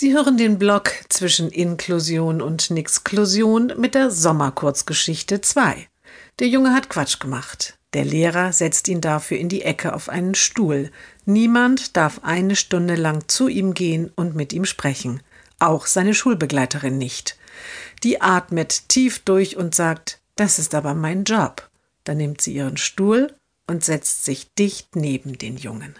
Sie hören den Blog zwischen Inklusion und Nixklusion mit der Sommerkurzgeschichte 2. Der Junge hat Quatsch gemacht. Der Lehrer setzt ihn dafür in die Ecke auf einen Stuhl. Niemand darf eine Stunde lang zu ihm gehen und mit ihm sprechen. Auch seine Schulbegleiterin nicht. Die atmet tief durch und sagt, das ist aber mein Job. Dann nimmt sie ihren Stuhl und setzt sich dicht neben den Jungen.